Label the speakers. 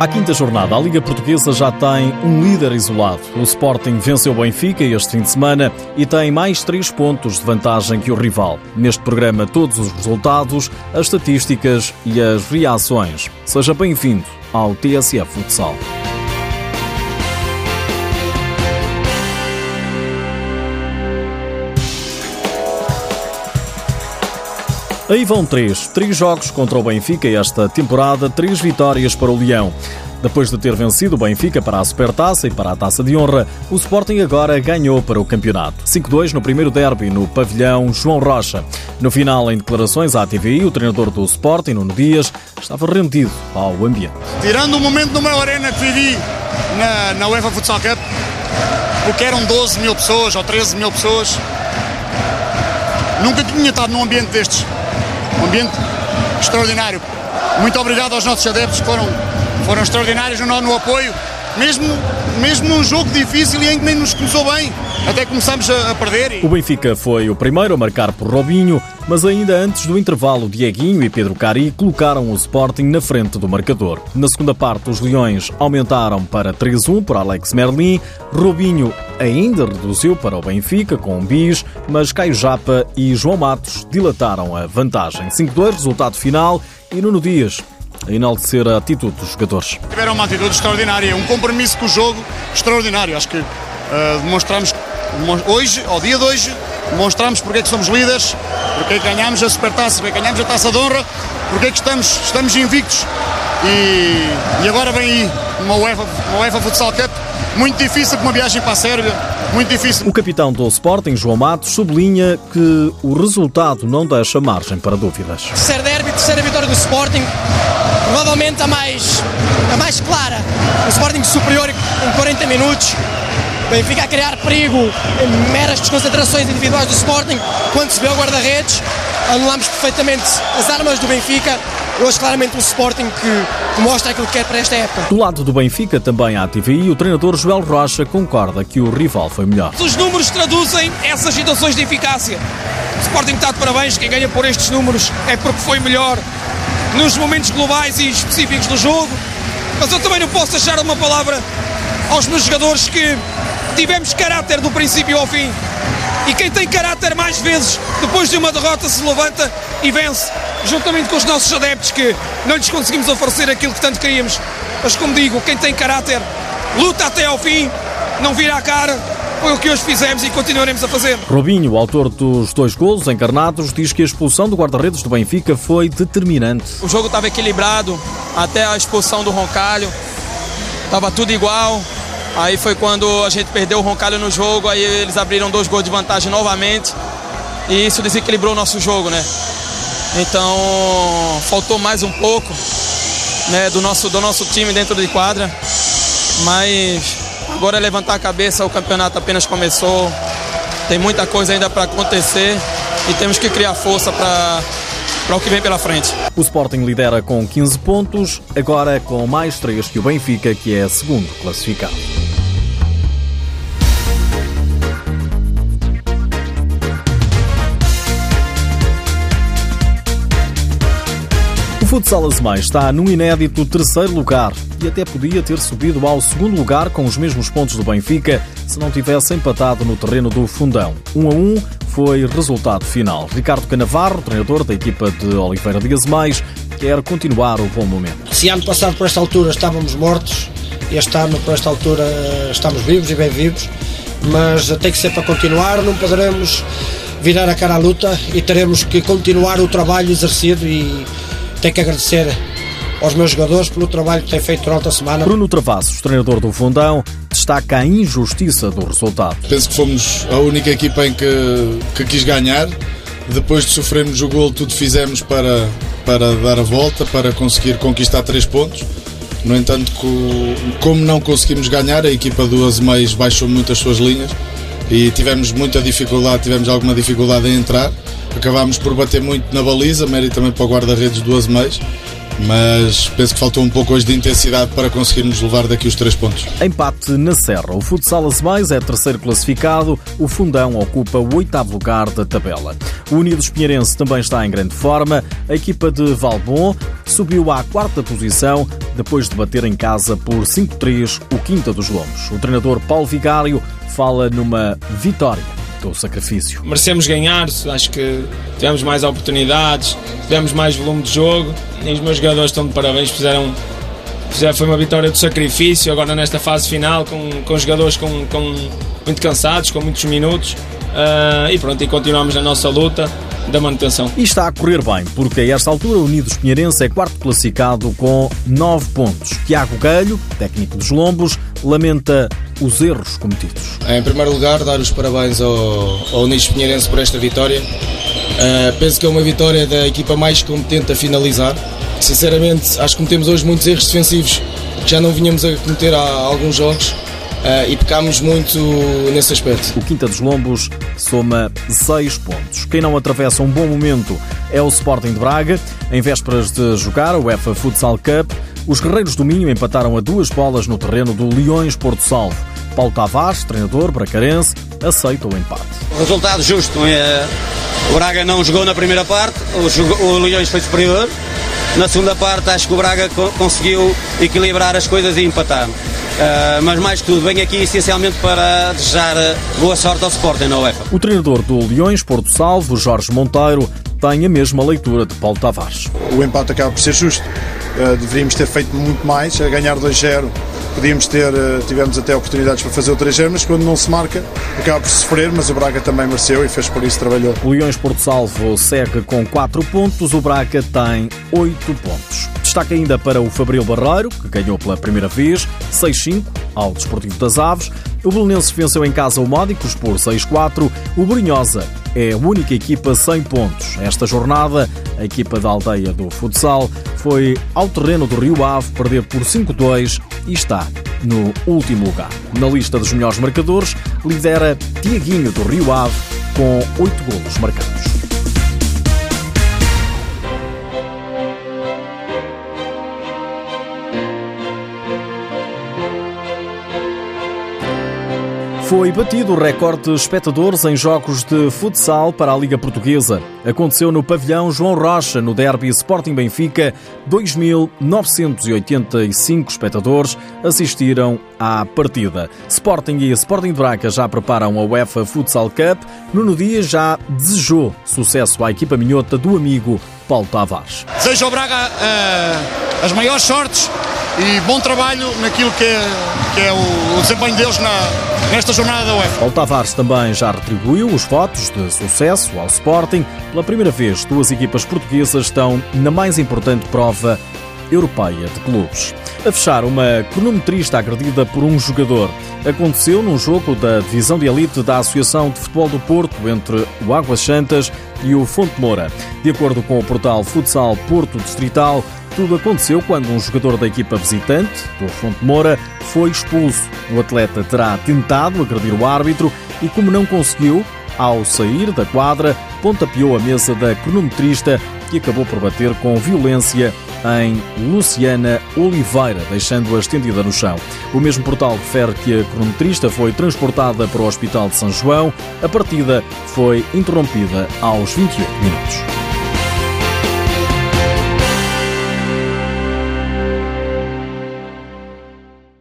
Speaker 1: À quinta jornada, a Liga Portuguesa já tem um líder isolado. O Sporting venceu o Benfica este fim de semana e tem mais três pontos de vantagem que o rival. Neste programa, todos os resultados, as estatísticas e as reações. Seja bem-vindo ao TSF Futsal. Aí vão três. Três jogos contra o Benfica esta temporada, três vitórias para o Leão. Depois de ter vencido o Benfica para a Supertaça e para a Taça de Honra, o Sporting agora ganhou para o campeonato. 5-2 no primeiro derby no pavilhão João Rocha. No final, em declarações à TVI, o treinador do Sporting, Nuno Dias, estava rendido ao ambiente.
Speaker 2: Tirando o momento meu arena que vivi na, na UEFA Futsal Cup, porque eram 12 mil pessoas ou 13 mil pessoas, nunca tinha estado num ambiente destes. Ambiente extraordinário. Muito obrigado aos nossos adeptos foram, foram extraordinários no, no apoio, mesmo, mesmo num jogo difícil e que nem nos começou bem. Até começamos a, a perder.
Speaker 1: O Benfica foi o primeiro a marcar por Robinho, mas ainda antes do intervalo, Dieguinho e Pedro Cari colocaram o Sporting na frente do marcador. Na segunda parte, os Leões aumentaram para 3-1 por Alex Merlin. Robinho ainda reduziu para o Benfica com um bis, mas Caio Japa e João Matos dilataram a vantagem. 5-2, resultado final, e Nuno Dias a enaltecer a atitude dos jogadores.
Speaker 2: Tiveram uma atitude extraordinária, um compromisso com o jogo extraordinário. Acho que uh, demonstramos hoje, ao dia de hoje, demonstramos porque é que somos líderes, porque é que ganhamos a Supertaça, porque é que ganhamos a Taça de Honra, porque é que estamos, estamos invictos. E, e agora vem aí uma UEFA, uma UEFA Futsal Cup muito difícil, com uma viagem para a Sérvia, muito difícil.
Speaker 1: O capitão do Sporting, João Matos, sublinha que o resultado não deixa margem para dúvidas.
Speaker 3: Terceiro derby, terceira vitória do Sporting, provavelmente a mais, a mais clara. O Sporting superior em 40 minutos, Benfica a criar perigo em meras desconcentrações individuais do Sporting. Quando se vê o guarda-redes, anulamos perfeitamente as armas do Benfica. Hoje, claramente, um Sporting que, mostra aquilo que quer para esta época.
Speaker 1: Do lado do Benfica, também à TVI, o treinador Joel Rocha concorda que o rival foi melhor.
Speaker 4: Os números traduzem essas situações de eficácia. O Sporting está de parabéns, quem ganha por estes números é porque foi melhor nos momentos globais e específicos do jogo. Mas eu também não posso deixar uma palavra aos meus jogadores que tivemos caráter do princípio ao fim. E quem tem caráter mais vezes, depois de uma derrota, se levanta e vence, juntamente com os nossos adeptos que não lhes conseguimos oferecer aquilo que tanto queríamos. Mas como digo, quem tem caráter luta até ao fim, não vira a cara, foi o que hoje fizemos e continuaremos a fazer.
Speaker 1: Robinho, autor dos dois golos encarnados, diz que a expulsão do guarda-redes do Benfica foi determinante.
Speaker 4: O jogo estava equilibrado até a expulsão do Roncalho. Estava tudo igual. Aí foi quando a gente perdeu o Roncalho no jogo, aí eles abriram dois gols de vantagem novamente. E isso desequilibrou o nosso jogo, né? Então faltou mais um pouco né, do, nosso, do nosso time dentro de quadra. Mas agora é levantar a cabeça, o campeonato apenas começou. Tem muita coisa ainda para acontecer e temos que criar força para para o que vem pela frente.
Speaker 1: O Sporting lidera com 15 pontos, agora com mais 3 que o Benfica, que é segundo classificado. O Futsal Azemais está num inédito terceiro lugar e até podia ter subido ao segundo lugar com os mesmos pontos do Benfica se não tivesse empatado no terreno do Fundão. 1 um a 1 um foi resultado final. Ricardo Canavarro, treinador da equipa de Oliveira de Azemais, quer continuar o bom momento.
Speaker 5: Se ano passado por esta altura estávamos mortos, este ano por esta altura estamos vivos e bem vivos, mas tem que ser para continuar, não poderemos virar a cara à luta e teremos que continuar o trabalho exercido e tenho que agradecer aos meus jogadores pelo trabalho que têm feito durante a semana.
Speaker 1: Bruno Travassos, treinador do Fundão, destaca a injustiça do resultado.
Speaker 6: Penso que fomos a única equipa em que, que quis ganhar. Depois de sofrermos o gol, tudo fizemos para, para dar a volta, para conseguir conquistar três pontos. No entanto, como não conseguimos ganhar, a equipa do Azemais baixou muito as suas linhas e tivemos muita dificuldade, tivemos alguma dificuldade em entrar. Acabámos por bater muito na baliza, mérito também para o guarda-redes do Azemais mas penso que faltou um pouco hoje de intensidade para conseguirmos levar daqui os três pontos.
Speaker 1: Empate na Serra. O futsal Azemais é terceiro classificado, o Fundão ocupa o oitavo lugar da tabela. O Unidos Pinheirense também está em grande forma. A equipa de Valbon subiu à quarta posição depois de bater em casa por 5-3 o Quinta dos Lombos. O treinador Paulo Vigário fala numa vitória do sacrifício.
Speaker 7: Merecemos ganhar, acho que tivemos mais oportunidades, tivemos mais volume de jogo e os meus jogadores estão de parabéns, fizeram, fizeram foi uma vitória do sacrifício, agora nesta fase final, com, com jogadores com, com muito cansados, com muitos minutos. Uh, e pronto, e continuamos a nossa luta da manutenção.
Speaker 1: E está a correr bem, porque a esta altura o Unidos Pinheirense é quarto classificado com 9 pontos. Tiago Galho, técnico dos Lombos, lamenta os erros cometidos.
Speaker 8: Em primeiro lugar, dar os parabéns ao, ao Unidos Pinheirense por esta vitória. Uh, penso que é uma vitória da equipa mais competente a finalizar. Sinceramente, acho que cometemos hoje muitos erros defensivos que já não vinhamos a cometer há alguns jogos. Uh, e pecámos muito nesse aspecto.
Speaker 1: O Quinta dos Lombos soma 6 pontos. Quem não atravessa um bom momento é o Sporting de Braga. Em vésperas de jogar o UEFA Futsal Cup, os Guerreiros do Minho empataram a duas bolas no terreno do Leões Porto Salvo. Paulo Tavares, treinador bracarense, aceita o empate.
Speaker 9: Resultado justo. É? O Braga não jogou na primeira parte, o Leões foi superior. Na segunda parte, acho que o Braga conseguiu equilibrar as coisas e empatar. Uh, mas mais que tudo, venho aqui essencialmente para desejar boa sorte ao Sporting na UEFA.
Speaker 1: O treinador do Leões, Porto Salvo, Jorge Monteiro, tem a mesma leitura de Paulo Tavares.
Speaker 10: O empate acaba por ser justo. Uh, deveríamos ter feito muito mais, a ganhar 2-0 podíamos ter, uh, tivemos até oportunidades para fazer o 3-0, mas quando não se marca, acaba por sofrer, mas o Braga também mereceu e fez por isso, trabalhou.
Speaker 1: O Leões Porto Salvo segue com 4 pontos, o Braga tem 8 pontos. Destaque ainda para o Fabril Barreiro, que ganhou pela primeira vez 6-5 ao Desportivo das Aves. O Belenenses venceu em casa o Módicos por 6-4. O Brinhosa é a única equipa sem pontos. Esta jornada, a equipa da aldeia do futsal foi ao terreno do Rio Ave perder por 5-2 e está no último lugar. Na lista dos melhores marcadores, lidera Tiaguinho do Rio Ave com 8 golos marcados. Foi batido o recorde de espectadores em jogos de futsal para a Liga Portuguesa. Aconteceu no pavilhão João Rocha, no derby Sporting Benfica. 2.985 espectadores assistiram à partida. Sporting e Sporting de Braga já preparam a UEFA Futsal Cup. Nuno Dias já desejou sucesso à equipa minhota do amigo Paulo Tavares.
Speaker 2: Desejo ao Braga uh, as maiores sortes e bom trabalho naquilo que é, que é o, o, desempenho deles na, nesta jornada da UEFA.
Speaker 1: Paulo Tavares também já retribuiu os votos de sucesso ao Sporting. Pela primeira vez, duas equipas portuguesas estão na mais importante prova europeia de clubes. A fechar, uma cronometrista agredida por um jogador. Aconteceu num jogo da divisão de elite da Associação de Futebol do Porto entre o Águas Santas e o Fonte Moura. De acordo com o portal Futsal Porto Distrital, tudo aconteceu quando um jogador da equipa visitante, do Fonte Moura, foi expulso. O atleta terá tentado agredir o árbitro e, como não conseguiu, ao sair da quadra, pontapeou a mesa da cronometrista que acabou por bater com violência em Luciana Oliveira, deixando-a estendida no chão. O mesmo portal refere que a cronometrista foi transportada para o Hospital de São João. A partida foi interrompida aos 28 minutos.